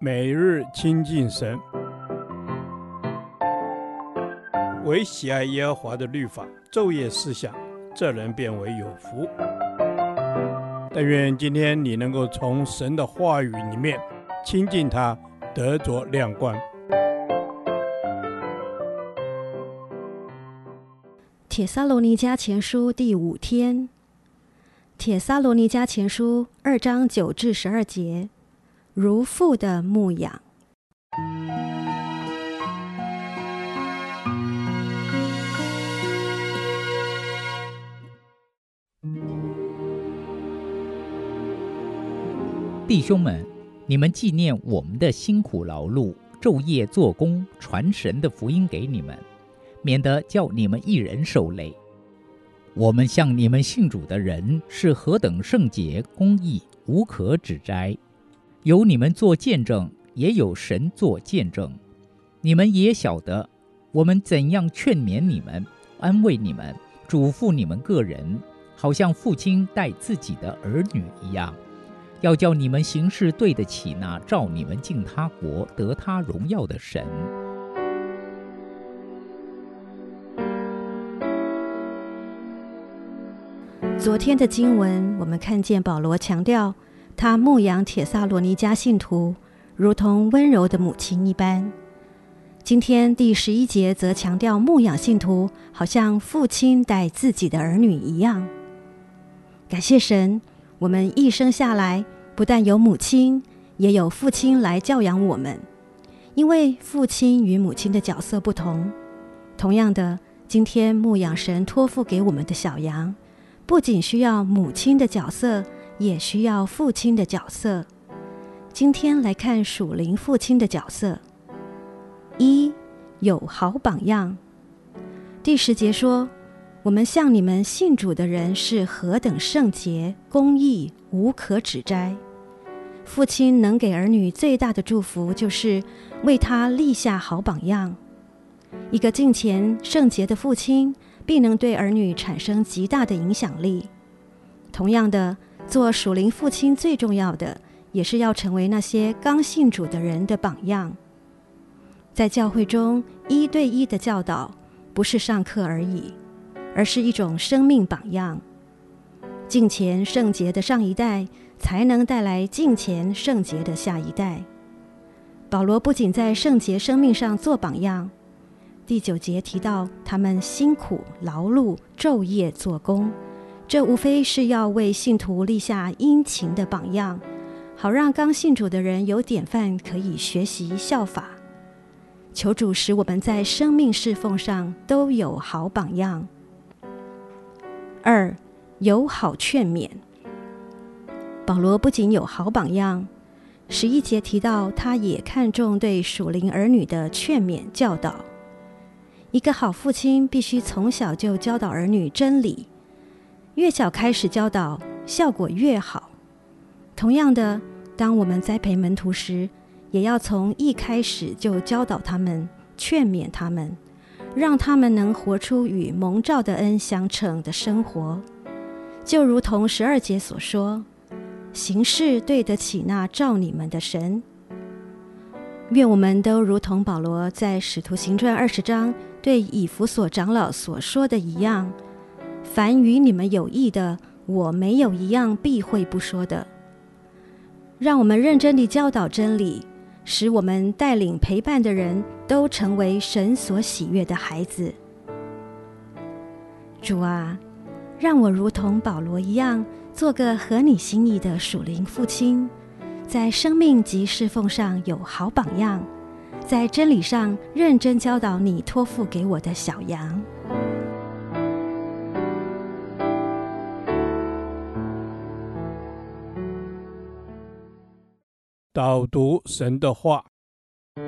每日亲近神，唯喜爱耶和华的律法，昼夜思想，这人便为有福。但愿今天你能够从神的话语里面亲近他，得着亮光。帖撒罗尼迦前书第五天，帖撒罗尼迦前书二章九至十二节。如父的牧养，弟兄们，你们纪念我们的辛苦劳碌，昼夜做工，传神的福音给你们，免得叫你们一人受累。我们向你们信主的人是何等圣洁、公义，无可指摘。有你们做见证，也有神做见证。你们也晓得，我们怎样劝勉你们、安慰你们、嘱咐你们个人，好像父亲待自己的儿女一样，要叫你们行事对得起那召你们进他国、得他荣耀的神。昨天的经文，我们看见保罗强调。他牧养铁萨罗尼迦信徒，如同温柔的母亲一般。今天第十一节则强调牧养信徒，好像父亲待自己的儿女一样。感谢神，我们一生下来，不但有母亲，也有父亲来教养我们。因为父亲与母亲的角色不同。同样的，今天牧养神托付给我们的小羊，不仅需要母亲的角色。也需要父亲的角色。今天来看属灵父亲的角色。一，有好榜样。第十节说：“我们向你们信主的人是何等圣洁、公义，无可指摘。”父亲能给儿女最大的祝福，就是为他立下好榜样。一个敬虔圣洁的父亲，必能对儿女产生极大的影响力。同样的。做属灵父亲最重要的，也是要成为那些刚信主的人的榜样。在教会中，一对一的教导不是上课而已，而是一种生命榜样。敬虔圣洁的上一代，才能带来敬虔圣洁的下一代。保罗不仅在圣洁生命上做榜样，第九节提到他们辛苦劳碌，昼夜做工。这无非是要为信徒立下殷勤的榜样，好让刚信主的人有典范可以学习效法。求主使我们在生命侍奉上都有好榜样。二，有好劝勉。保罗不仅有好榜样，十一节提到他也看重对属灵儿女的劝勉教导。一个好父亲必须从小就教导儿女真理。越小开始教导，效果越好。同样的，当我们栽培门徒时，也要从一开始就教导他们、劝勉他们，让他们能活出与蒙召的恩相称的生活。就如同十二节所说：“行事对得起那召你们的神。”愿我们都如同保罗在《使徒行传》二十章对以弗所长老所说的一样。凡与你们有益的，我没有一样避讳不说的。让我们认真地教导真理，使我们带领陪伴的人都成为神所喜悦的孩子。主啊，让我如同保罗一样，做个合你心意的属灵父亲，在生命及侍奉上有好榜样，在真理上认真教导你托付给我的小羊。导读神的话，《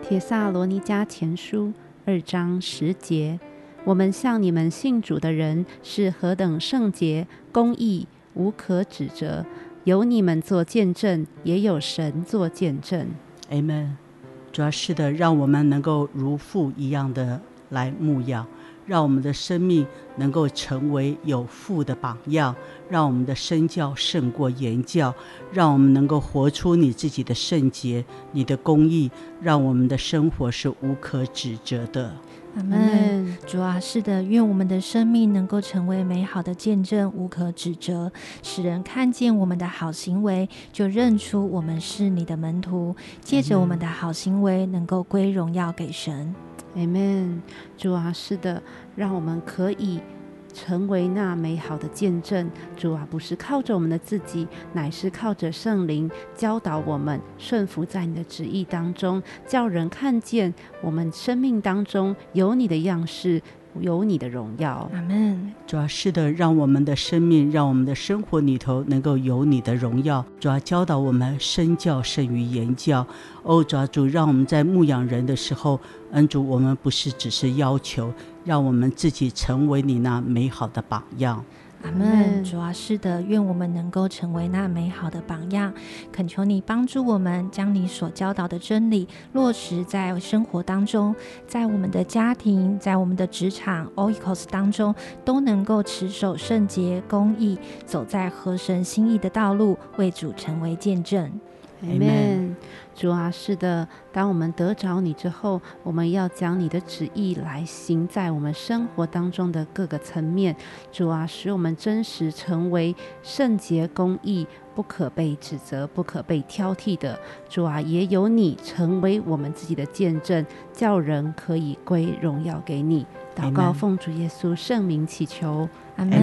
帖撒罗尼迦前书》二章十节：我们向你们信主的人是何等圣洁、公义，无可指责。有你们做见证，也有神做见证。阿门。主要是的，让我们能够如父一样的来牧养，让我们的生命能够成为有福的榜样，让我们的身教胜过言教，让我们能够活出你自己的圣洁、你的公义，让我们的生活是无可指责的。阿门。主啊，是的，愿我们的生命能够成为美好的见证，无可指责，使人看见我们的好行为，就认出我们是你的门徒。借着我们的好行为，能够归荣耀给神。阿门。主啊，是的，让我们可以。成为那美好的见证，主啊，不是靠着我们的自己，乃是靠着圣灵教导我们，顺服在你的旨意当中，叫人看见我们生命当中有你的样式。有你的荣耀，阿门。主要是的，让我们的生命，让我们的生活里头能够有你的荣耀。主要教导我们身教胜于言教。哦，主要主，让我们在牧养人的时候，恩主，我们不是只是要求，让我们自己成为你那美好的榜样。阿门，主啊，是的，愿我们能够成为那美好的榜样。恳求你帮助我们，将你所教导的真理落实在生活当中，在我们的家庭，在我们的职场，Oikos 当中，都能够持守圣洁、公义，走在合神心意的道路，为主成为见证。阿门。主啊，是的，当我们得着你之后，我们要将你的旨意来行在我们生活当中的各个层面。主啊，使我们真实成为圣洁公义，不可被指责、不可被挑剔的。主啊，也有你成为我们自己的见证，叫人可以归荣耀给你。祷告奉主耶稣圣名祈求，阿门。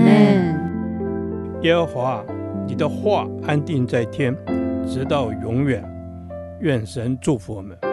耶和华，你的话安定在天，直到永远。愿神祝福我们。